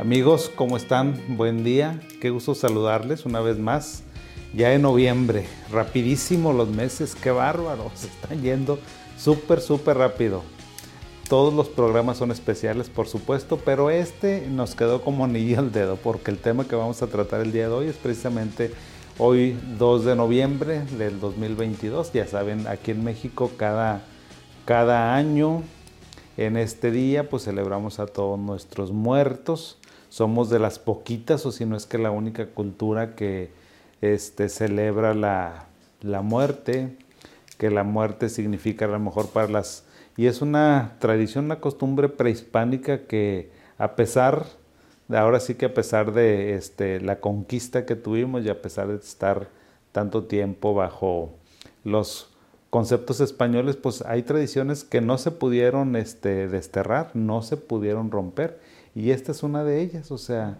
Amigos, ¿cómo están? Buen día. Qué gusto saludarles una vez más. Ya en noviembre, rapidísimo los meses, qué bárbaro, se están yendo súper, súper rápido. Todos los programas son especiales, por supuesto, pero este nos quedó como anillo al dedo, porque el tema que vamos a tratar el día de hoy es precisamente hoy 2 de noviembre del 2022. Ya saben, aquí en México cada, cada año en este día pues celebramos a todos nuestros muertos. Somos de las poquitas, o si no es que la única cultura que este, celebra la, la muerte, que la muerte significa a lo mejor para las y es una tradición, una costumbre prehispánica que a pesar, ahora sí que a pesar de este, la conquista que tuvimos y a pesar de estar tanto tiempo bajo los conceptos españoles, pues hay tradiciones que no se pudieron este, desterrar, no se pudieron romper. Y esta es una de ellas, o sea,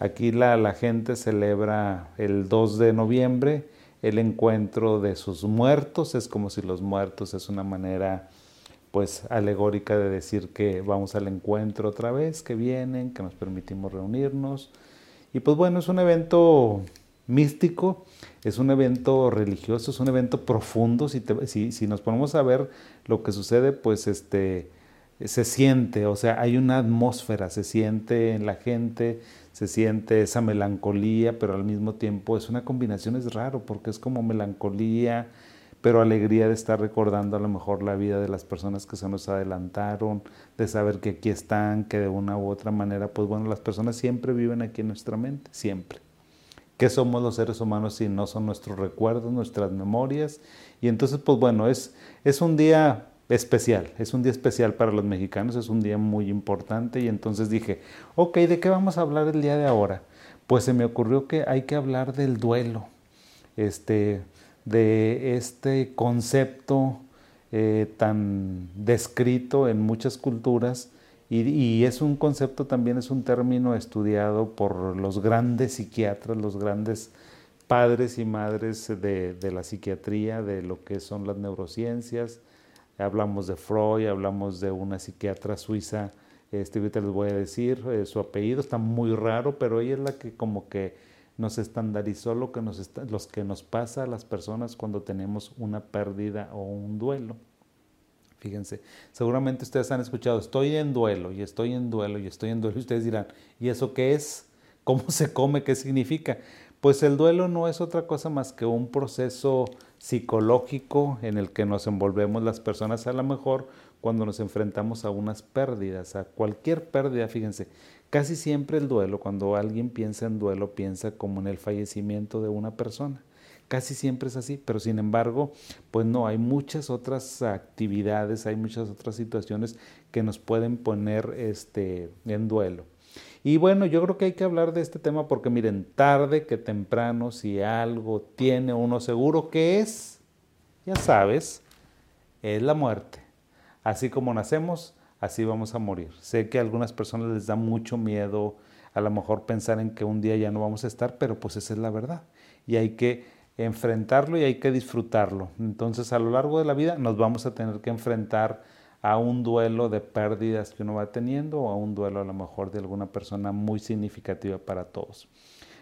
aquí la, la gente celebra el 2 de noviembre el encuentro de sus muertos, es como si los muertos es una manera pues alegórica de decir que vamos al encuentro otra vez, que vienen, que nos permitimos reunirnos. Y pues bueno, es un evento místico, es un evento religioso, es un evento profundo. Si, si, nos ponemos a ver lo que sucede, pues este, se siente, o sea, hay una atmósfera, se siente en la gente, se siente esa melancolía, pero al mismo tiempo es una combinación, es raro, porque es como melancolía, pero alegría de estar recordando a lo mejor la vida de las personas que se nos adelantaron, de saber que aquí están, que de una u otra manera, pues bueno, las personas siempre viven aquí en nuestra mente, siempre. ¿Qué somos los seres humanos si no son nuestros recuerdos, nuestras memorias? Y entonces, pues bueno, es, es un día especial, es un día especial para los mexicanos, es un día muy importante y entonces dije, ok, ¿de qué vamos a hablar el día de ahora? Pues se me ocurrió que hay que hablar del duelo. Este, de este concepto eh, tan descrito en muchas culturas y, es un concepto también, es un término estudiado por los grandes psiquiatras, los grandes padres y madres de, la psiquiatría, de lo que son las neurociencias. Hablamos de Freud, hablamos de una psiquiatra suiza, este, ahorita les voy a decir, eh, su apellido está muy raro, pero ella es la que como que nos estandarizó lo que nos los que nos pasa a las personas cuando tenemos una pérdida o un duelo. Fíjense, seguramente ustedes han escuchado, estoy en duelo y estoy en duelo y estoy en duelo y ustedes dirán, ¿y eso qué es? ¿Cómo se come? ¿Qué significa? Pues el duelo no es otra cosa más que un proceso psicológico en el que nos envolvemos las personas a lo mejor cuando nos enfrentamos a unas pérdidas, a cualquier pérdida, fíjense, Casi siempre el duelo, cuando alguien piensa en duelo, piensa como en el fallecimiento de una persona. Casi siempre es así, pero sin embargo, pues no, hay muchas otras actividades, hay muchas otras situaciones que nos pueden poner este, en duelo. Y bueno, yo creo que hay que hablar de este tema porque miren, tarde que temprano, si algo tiene uno seguro que es, ya sabes, es la muerte. Así como nacemos, así vamos a morir. Sé que a algunas personas les da mucho miedo a lo mejor pensar en que un día ya no vamos a estar, pero pues esa es la verdad. Y hay que enfrentarlo y hay que disfrutarlo. Entonces a lo largo de la vida nos vamos a tener que enfrentar a un duelo de pérdidas que uno va teniendo o a un duelo a lo mejor de alguna persona muy significativa para todos.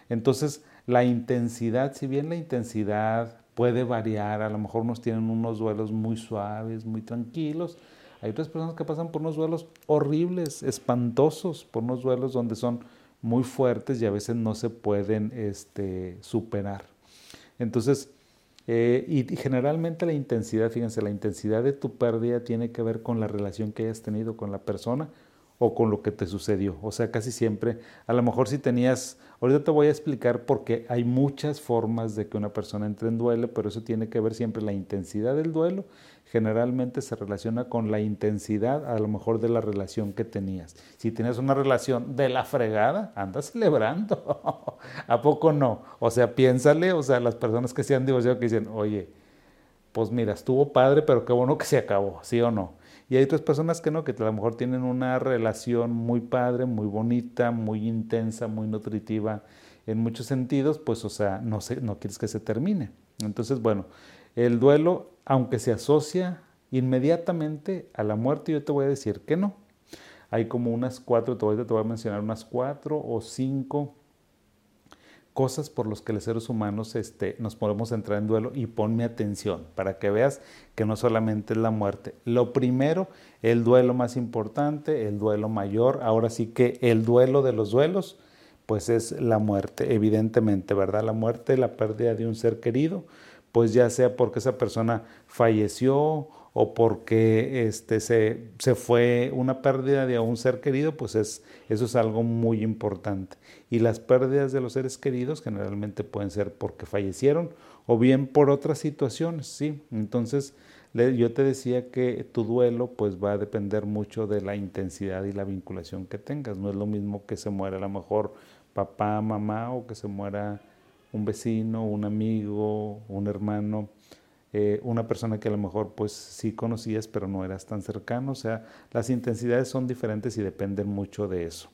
Entonces la intensidad, si bien la intensidad puede variar, a lo mejor unos tienen unos duelos muy suaves, muy tranquilos, hay otras personas que pasan por unos duelos horribles, espantosos, por unos duelos donde son muy fuertes y a veces no se pueden este, superar. Entonces, eh, y, generalmente la intensidad, fíjense, la intensidad de tu pérdida tiene que ver con la relación que hayas tenido con la persona o con lo que te sucedió. O sea, casi siempre, a lo mejor si tenías, ahorita te voy a explicar porque hay muchas formas de que una persona entre en duelo, pero eso tiene que ver siempre la intensidad del duelo, generalmente se relaciona con la intensidad a lo mejor de la relación que tenías. Si tienes una relación de la fregada, anda celebrando. ¿A poco no? O sea, piénsale, o sea, las personas que se han divorciado que dicen, oye, pues mira, estuvo padre, pero qué bueno que se acabó, ¿sí o no? Y hay otras personas que no, que a lo mejor tienen una relación muy padre, muy bonita, muy intensa, muy nutritiva en muchos sentidos, pues o sea, no, sé, no quieres que se termine. Entonces, bueno, El duelo, aunque se asocia inmediatamente a la muerte, yo te voy a decir que no. Hay como unas cuatro, voy, te voy a mencionar unas cuatro o cinco cosas por las que los seres humanos este, nos podemos entrar en duelo y ponme atención para que veas que no solamente es la muerte. Lo primero, el duelo más importante, el duelo mayor, ahora sí que el duelo de los duelos, pues es la muerte, evidentemente, ¿verdad? La muerte, la pérdida de un ser querido, pues ya sea porque esa persona falleció o porque este, se, se, fue una pérdida de un ser querido, pues es, eso es algo muy importante. Y las pérdidas de los seres queridos generalmente pueden ser porque fallecieron o bien por otras situaciones, ¿sí? Entonces, yo te decía que tu duelo pues va a depender mucho de la intensidad y la vinculación que tengas. No es lo mismo que se muera a lo mejor papá, mamá o que se muera un vecino, un amigo, un hermano eh, una persona que a lo mejor pues sí conocías pero no eras tan cercano, o sea, las intensidades son diferentes y dependen mucho de eso.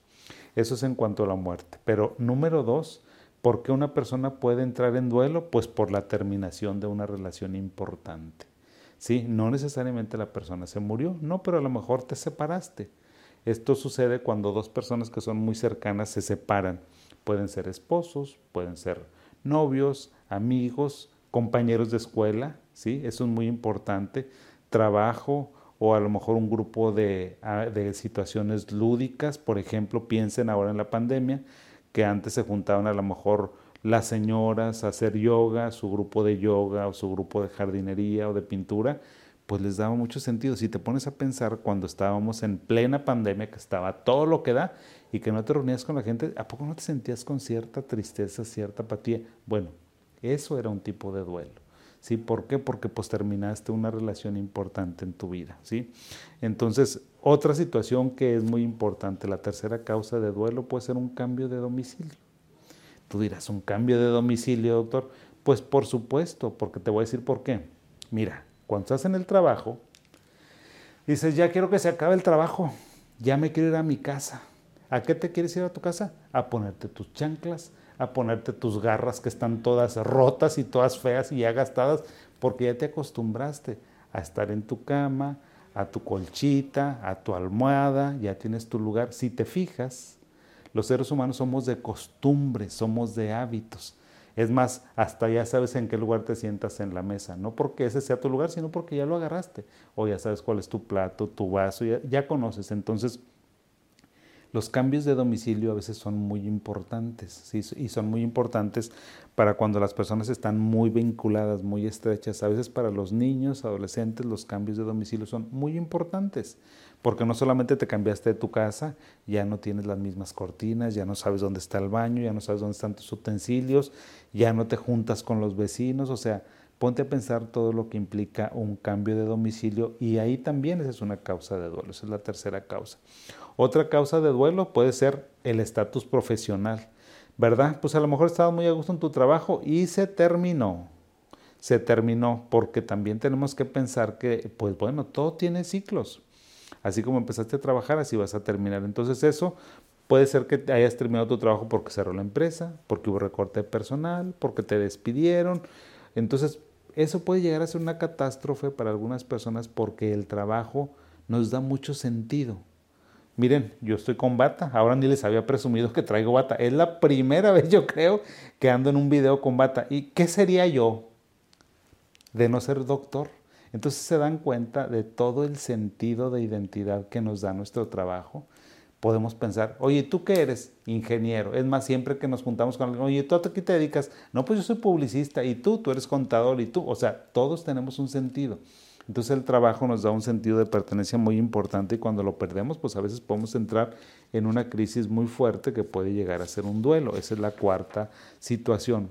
Eso es en cuanto a la muerte. Pero número dos, ¿por qué una persona puede entrar en duelo? Pues por la terminación de una relación importante. Sí, no necesariamente la persona se murió, no, pero a lo mejor te separaste. Esto sucede cuando dos personas que son muy cercanas se separan. Pueden ser esposos, pueden ser novios, amigos, compañeros de escuela, ¿sí? Eso es muy importante. Trabajo o a lo mejor un grupo de, ah, de situaciones lúdicas, por ejemplo, piensen ahora en la pandemia, que antes se juntaban a lo mejor las señoras a hacer yoga, su grupo de yoga o su grupo de jardinería o de pintura, pues les daba mucho sentido. Si te pones a pensar cuando estábamos en plena pandemia, que estaba todo lo que da y que no te reunías con la gente, ¿a poco no te sentías con cierta tristeza, cierta apatía? Bueno, eso era un tipo de duelo. ¿Sí? ¿Por qué? Porque pues terminaste una relación importante en tu vida, ¿sí? Entonces, otra situación que es muy importante, la tercera causa de duelo puede ser un cambio de domicilio. Tú dirás, ¿un cambio de domicilio, doctor? Pues por supuesto, porque te voy a decir por qué. Mira, cuando estás en el trabajo, dices, ya quiero que se acabe el trabajo, ya me quiero ir a mi casa. ¿A qué te quieres ir a tu casa? A ponerte tus chanclas, a ponerte tus garras que están todas rotas y todas feas y ya gastadas, porque ya te acostumbraste a estar en tu cama, a tu colchita, a tu almohada, ya tienes tu lugar. Si te fijas, los seres humanos somos de costumbre, somos de hábitos. Es más, hasta ya sabes en qué lugar te sientas en la mesa, no porque ese sea tu lugar, sino porque ya lo agarraste, o ya sabes cuál es tu plato, tu vaso, ya, ya conoces. Entonces, los cambios de domicilio a veces son muy importantes y son muy importantes para cuando las personas están muy vinculadas, muy estrechas. A veces para los niños, adolescentes, los cambios de domicilio son muy importantes porque no solamente te cambiaste de tu casa, ya no tienes las mismas cortinas, ya no sabes dónde está el baño, ya no sabes dónde están tus utensilios, ya no te juntas con los vecinos, o sea, ponte a pensar todo lo que implica un cambio de domicilio y ahí también esa es una causa de duelo, esa es la tercera causa. Otra causa de duelo puede ser el estatus profesional, ¿verdad? Pues a lo mejor estabas muy a gusto en tu trabajo y se terminó. Se terminó porque también tenemos que pensar que, pues bueno, todo tiene ciclos. Así como empezaste a trabajar, así vas a terminar. Entonces eso puede ser que hayas terminado tu trabajo porque cerró la empresa, porque hubo recorte de personal, porque te despidieron. Entonces eso puede llegar a ser una catástrofe para algunas personas porque el trabajo nos da mucho sentido. Miren, yo estoy con bata, ahora ni les había presumido que traigo bata. Es la primera vez, yo creo, que ando en un video con bata. ¿Y qué sería yo de no ser doctor? Entonces se dan cuenta de todo el sentido de identidad que nos da nuestro trabajo. Podemos pensar, oye, ¿tú qué eres? Ingeniero. Es más, siempre que nos juntamos con alguien, oye, ¿tú a qué te dedicas? No, pues yo soy publicista y tú, tú eres contador y tú. O sea, todos tenemos un sentido. Entonces el trabajo nos da un sentido de pertenencia muy importante y cuando lo perdemos, pues a veces podemos entrar en una crisis muy fuerte que puede llegar a ser un duelo. Esa es la cuarta situación.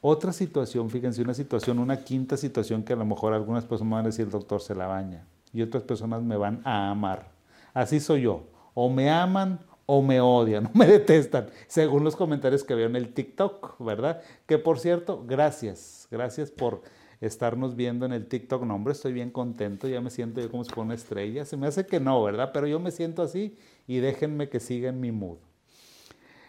Otra situación, fíjense, una situación, una quinta situación que a lo mejor algunas personas van a decir, el doctor se la baña y otras personas me van a amar. Así soy yo. O me aman o me odian, o me detestan, según los comentarios que veo en el TikTok, ¿verdad? Que por cierto, gracias, gracias por estarnos viendo en el TikTok. No, hombre, estoy bien contento, ya me siento yo como si fuera una estrella. Se me hace que no, ¿verdad? Pero yo me siento así y déjenme que siga en mi mood.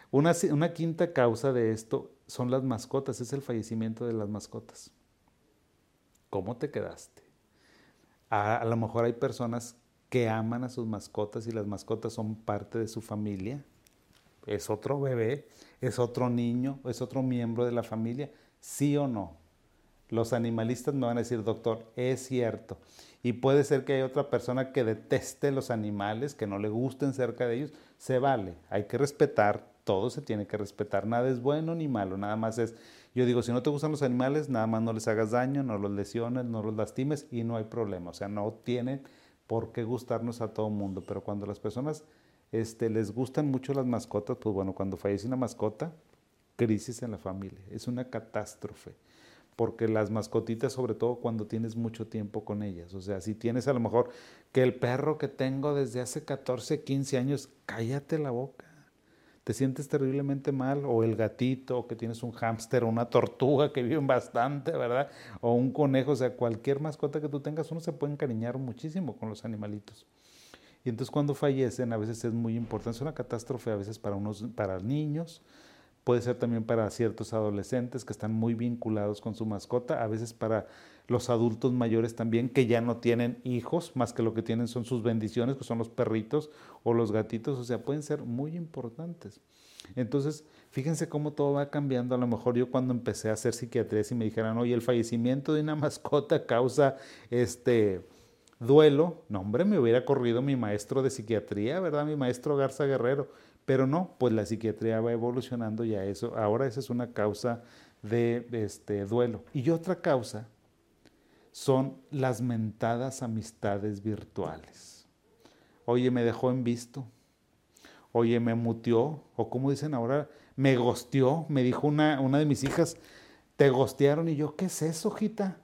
Una, una quinta causa de esto son las mascotas, es el fallecimiento de las mascotas. ¿Cómo te quedaste? A, a lo mejor hay personas que aman a sus mascotas y las mascotas son parte de su familia. Es otro bebé, es otro niño, es otro miembro de la familia, sí o no. Los animalistas me van a decir, doctor, es cierto. Y puede ser que haya otra persona que deteste los animales, que no le gusten cerca de ellos. Se vale, hay que respetar, todo se tiene que respetar. Nada es bueno ni malo, nada más es, yo digo, si no te gustan los animales, nada más no les hagas daño, no los lesiones, no los lastimes y no hay problema. O sea, no tienen por qué gustarnos a todo mundo. Pero cuando las personas este, les gustan mucho las mascotas, pues bueno, cuando fallece una mascota, crisis en la familia, es una catástrofe porque las mascotitas, sobre todo cuando tienes mucho tiempo con ellas, o sea, si tienes a lo mejor que el perro que tengo desde hace 14, 15 años, cállate la boca, te sientes terriblemente mal, o el gatito, o que tienes un hámster, o una tortuga que viven bastante, ¿verdad? O un conejo, o sea, cualquier mascota que tú tengas, uno se puede encariñar muchísimo con los animalitos. Y entonces cuando fallecen a veces es muy importante, es una catástrofe a veces para, unos, para niños, puede ser también para ciertos adolescentes que están muy vinculados con su mascota, a veces para los adultos mayores también que ya no tienen hijos, más que lo que tienen son sus bendiciones, que son los perritos o los gatitos, o sea, pueden ser muy importantes. Entonces, fíjense cómo todo va cambiando. A lo mejor yo cuando empecé a hacer psiquiatría, si me dijeran, oye, el fallecimiento de una mascota causa este duelo, no, hombre, me hubiera corrido mi maestro de psiquiatría, ¿verdad? Mi maestro Garza Guerrero pero no, pues la psiquiatría va evolucionando ya eso. Ahora esa es una causa de este duelo. Y otra causa son las mentadas amistades virtuales. Oye, me dejó en visto. Oye, me mutió. O como dicen ahora, me gosteó. Me dijo una, una de mis hijas, te gostearon. Y yo, ¿qué es eso, hojita?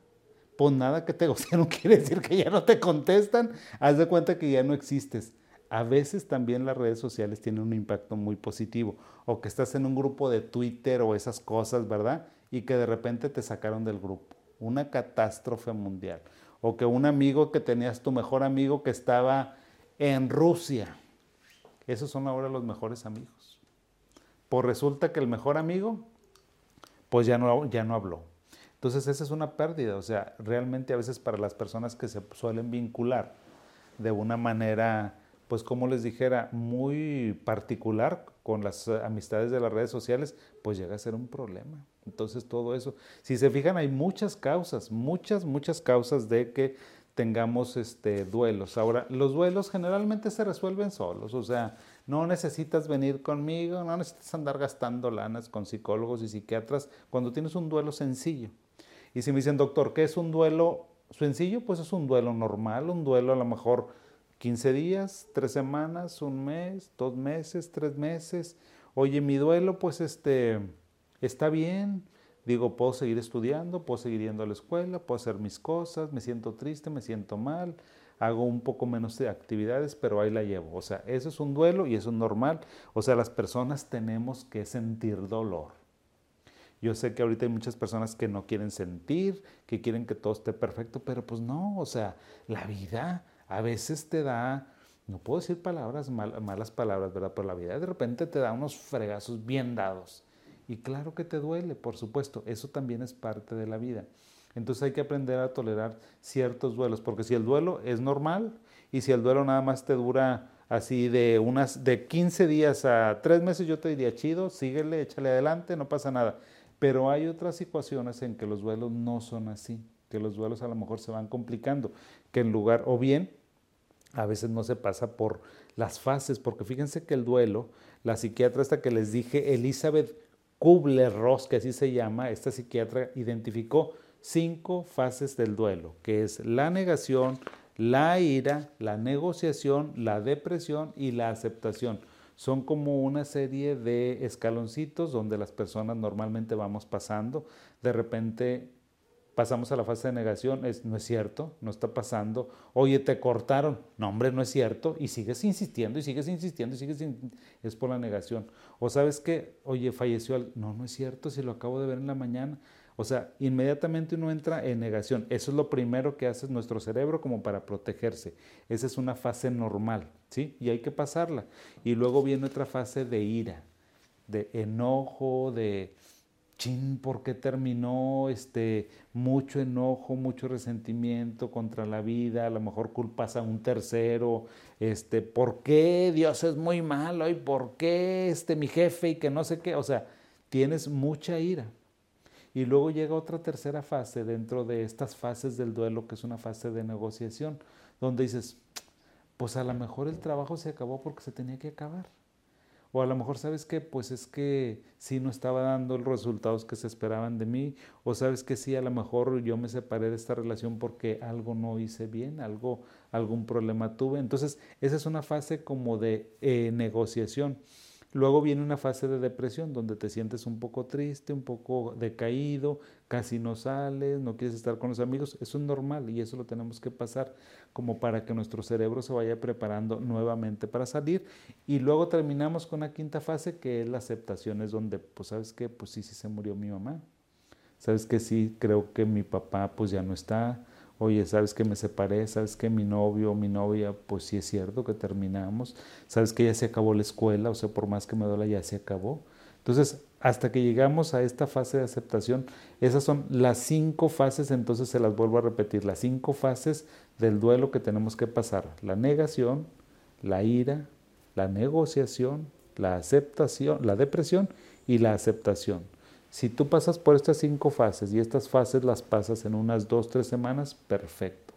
Pues nada que te gostearon quiere decir que ya no te contestan. Haz de cuenta que ya no existes a veces también las redes sociales tienen un impacto muy positivo. O que estás en un grupo de Twitter o esas cosas, ¿verdad? Y que de repente te sacaron del grupo. Una catástrofe mundial. O que un amigo que tenías, tu mejor amigo que estaba en Rusia. Esos son ahora los mejores amigos. Pues resulta que el mejor amigo, pues ya no, ya no habló. Entonces esa es una pérdida. O sea, realmente a veces para las personas que se suelen vincular de una manera pues como les dijera, muy particular con las eh, amistades de las redes sociales, pues llega a ser un problema. Entonces todo eso, si se fijan, hay muchas causas, muchas, muchas causas de que tengamos este, duelos. Ahora, los duelos generalmente se resuelven solos, o sea, no necesitas venir conmigo, no necesitas andar gastando lanas con psicólogos y psiquiatras cuando tienes un duelo sencillo. Y si me dicen, doctor, ¿qué es un duelo sencillo? Pues es un duelo normal, un duelo a lo mejor 15 días, 3 semanas, un mes, dos meses, tres meses. Oye, mi duelo, pues este, está bien. Digo, puedo seguir estudiando, puedo seguir yendo a la escuela, puedo hacer mis cosas, me siento triste, me siento mal, hago un poco menos de actividades, pero ahí la llevo. O sea, eso es un duelo y eso es normal. O sea, las personas tenemos que sentir dolor. Yo sé que ahorita hay muchas personas que no quieren sentir, que quieren que todo esté perfecto, pero pues no, o sea, la vida a veces te da, no puedo decir palabras, malas palabras, ¿verdad? Pero la vida de repente te da unos fregazos bien dados. Y claro que te duele, por supuesto, eso también es parte de la vida. Entonces hay que aprender a tolerar ciertos duelos, porque si el duelo es normal y si el duelo nada más te dura así de unas de 15 días a 3 meses, yo te diría chido, síguele, échale adelante, no pasa nada. Pero hay otras situaciones en que los duelos no son así, que los duelos a lo mejor se van complicando, que en lugar, o bien a veces no se pasa por las fases, porque fíjense que el duelo, la psiquiatra esta que les dije, Elizabeth Kubler-Ross, que así se llama, esta psiquiatra identificó cinco fases del duelo, que es la negación, la ira, la negociación, la depresión y la aceptación. Son como una serie de escaloncitos donde las personas normalmente vamos pasando. De repente pasamos a la fase de negación, es, no es cierto, no está pasando, oye, te cortaron, no hombre, no es cierto, y sigues insistiendo y sigues insistiendo y sigues, es por la negación. O sabes que, oye, falleció, no, no es cierto, si lo acabo de ver en la mañana. O sea, inmediatamente uno entra en negación. Eso es lo primero que hace nuestro cerebro como para protegerse. Esa es una fase normal, ¿sí? Y hay que pasarla. Y luego viene otra fase de ira, de enojo, de chin, ¿por qué terminó? Este, mucho enojo, mucho resentimiento contra la vida, a lo mejor culpas a un tercero, este, ¿por qué Dios es muy malo? ¿Y por qué este, mi jefe y que no sé qué? O sea, tienes mucha ira. Y luego llega otra tercera fase dentro de estas fases del duelo, que es una fase de negociación, donde dices, pues a lo mejor el trabajo se acabó porque se tenía que acabar. O a lo mejor, ¿sabes qué? Pues es que sí no estaba dando los resultados que se esperaban de mí. O sabes que sí, a lo mejor yo me separé de esta relación porque algo no hice bien, algo, algún problema tuve. Entonces, esa es una fase como de eh, negociación. Luego viene una fase de depresión donde te sientes un poco triste, un poco decaído, casi no sales, no quieres estar con los amigos. Eso es normal y eso lo tenemos que pasar como para que nuestro cerebro se vaya preparando nuevamente para salir. Y luego terminamos con la quinta fase que es la aceptación, es donde, pues sabes que, pues sí, sí se murió mi mamá. Sabes que sí, creo que mi papá pues ya no está oye, sabes que me separé, sabes que mi novio o mi novia, pues sí es cierto que terminamos, sabes que ya se acabó la escuela, o sea, por más que me duela, ya se acabó. Entonces, hasta que llegamos a esta fase de aceptación, esas son las cinco fases, entonces se las vuelvo a repetir, las cinco fases del duelo que tenemos que pasar. La negación, la ira, la negociación, la aceptación, la depresión y la aceptación. Si tú pasas por estas cinco fases y estas fases las pasas en unas dos, tres semanas, perfecto.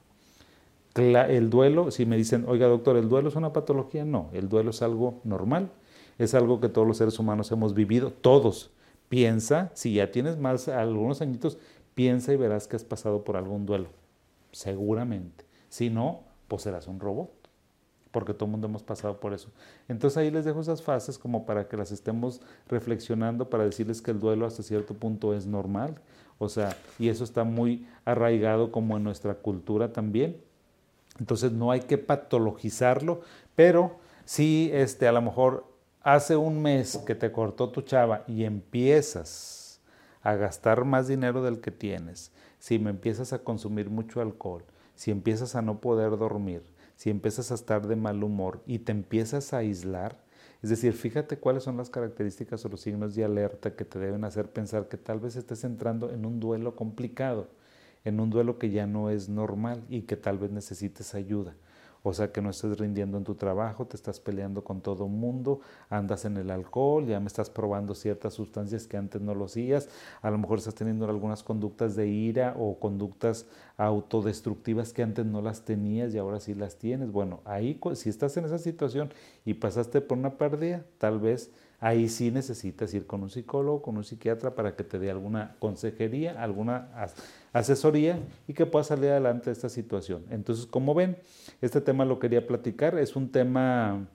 El duelo, si me dicen, oiga doctor, ¿el duelo es una patología? No, el duelo es algo normal, es algo que todos los seres humanos hemos vivido, todos. Piensa, si ya tienes más algunos añitos, piensa y verás que has pasado por algún duelo, seguramente. Si no, pues serás un robot porque todo el mundo hemos pasado por eso. Entonces ahí les dejo esas fases como para que las estemos reflexionando, para decirles que el duelo hasta cierto punto es normal, o sea, y eso está muy arraigado como en nuestra cultura también. Entonces no hay que patologizarlo, pero si este, a lo mejor hace un mes que te cortó tu chava y empiezas a gastar más dinero del que tienes, si me empiezas a consumir mucho alcohol, si empiezas a no poder dormir, si empiezas a estar de mal humor y te empiezas a aislar, es decir, fíjate cuáles son las características o los signos de alerta que te deben hacer pensar que tal vez estés entrando en un duelo complicado, en un duelo que ya no es normal y que tal vez necesites ayuda. O sea que no estás rindiendo en tu trabajo, te estás peleando con todo mundo, andas en el alcohol, ya me estás probando ciertas sustancias que antes no lo hacías, a lo mejor estás teniendo algunas conductas de ira o conductas autodestructivas que antes no las tenías y ahora sí las tienes. Bueno, ahí si estás en esa situación y pasaste por una pérdida, tal vez ahí sí necesitas ir con un psicólogo, con un psiquiatra para que te dé alguna consejería, alguna asesoría y que puedas salir adelante de esta situación. Entonces, como ven, este tema lo quería platicar, es un tema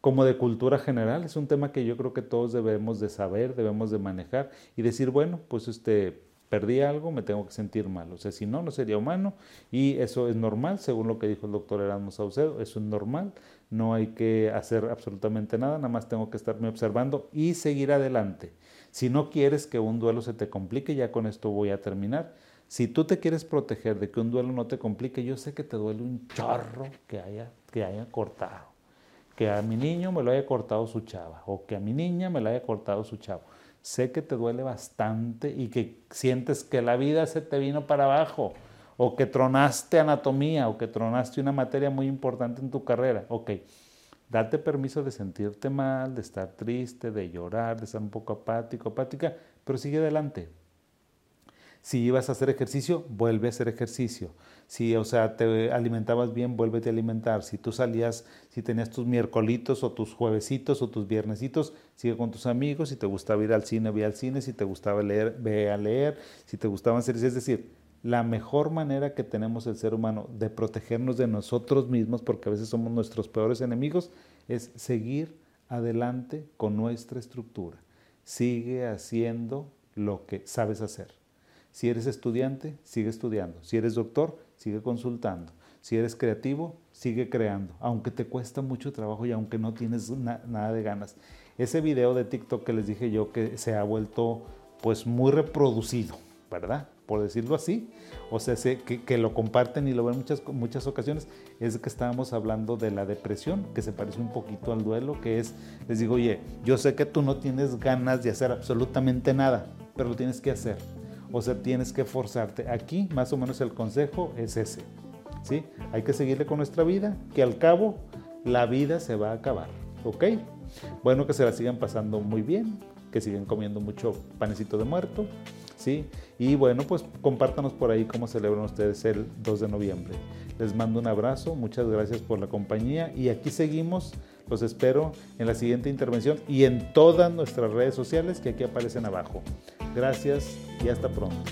como de cultura general, es un tema que yo creo que todos debemos de saber, debemos de manejar y decir, bueno, pues este perdí algo, me tengo que sentir mal. O sea, si no, no sería humano y eso es normal, según lo que dijo el doctor Erasmo Saucedo, eso es normal, no hay que hacer absolutamente nada, nada más tengo que estarme observando y seguir adelante. Si no quieres que un duelo se te complique, ya con esto voy a terminar. Si tú te quieres proteger de que un duelo no te complique, yo sé que te duele un chorro que haya, que haya cortado. Que a mi niño me lo haya cortado su chava o que a mi niña me lo haya cortado su chavo sé que te duele bastante y que sientes que la vida se te vino para abajo, o que tronaste anatomía, o que tronaste una materia muy importante en tu carrera. Ok, date permiso de sentirte mal, de estar triste, de llorar, de estar un poco apático, apática, pero sigue adelante. Si ibas a hacer ejercicio, vuelve a hacer ejercicio. Si, o sea, te alimentabas bien, vuélvete a alimentar. Si tú salías, si tenías tus miércolitos o tus juevesitos o tus viernesitos, sigue con tus amigos. Si te gustaba ir al cine, ve al cine. Si te gustaba leer, ve a leer. Si te gustaban series, es decir, la mejor manera que tenemos el ser humano de protegernos de nosotros mismos, porque a veces somos nuestros peores enemigos, es seguir adelante con nuestra estructura. Sigue haciendo lo que sabes hacer. Si eres estudiante, sigue estudiando. Si eres doctor, sigue consultando. Si eres creativo, sigue creando, aunque te cuesta mucho trabajo y aunque no tienes nada de ganas. Ese video de TikTok que les dije yo que se ha vuelto pues muy reproducido, ¿verdad? por decirlo así, o sea, que, que, lo comparten y lo ven muchas, muchas ocasiones, es que estábamos hablando de la depresión, que se parece un poquito al duelo, que es, les digo, oye, yo sé que tú no tienes ganas de hacer absolutamente nada, pero lo tienes que hacer. O sea, tienes que forzarte. Aquí, más o menos, el consejo es ese. ¿sí? Hay que seguirle con nuestra vida, que al cabo la vida se va a acabar. ¿Ok? Bueno, que se la sigan pasando muy bien, que sigan comiendo mucho panecito de muerto, ¿sí? Y bueno, pues compártanos por ahí cómo celebran ustedes el 2 de noviembre. Les mando un abrazo, muchas gracias por la compañía y aquí seguimos. Los espero en la siguiente intervención y en todas nuestras redes sociales que aquí aparecen abajo. Gracias y hasta pronto.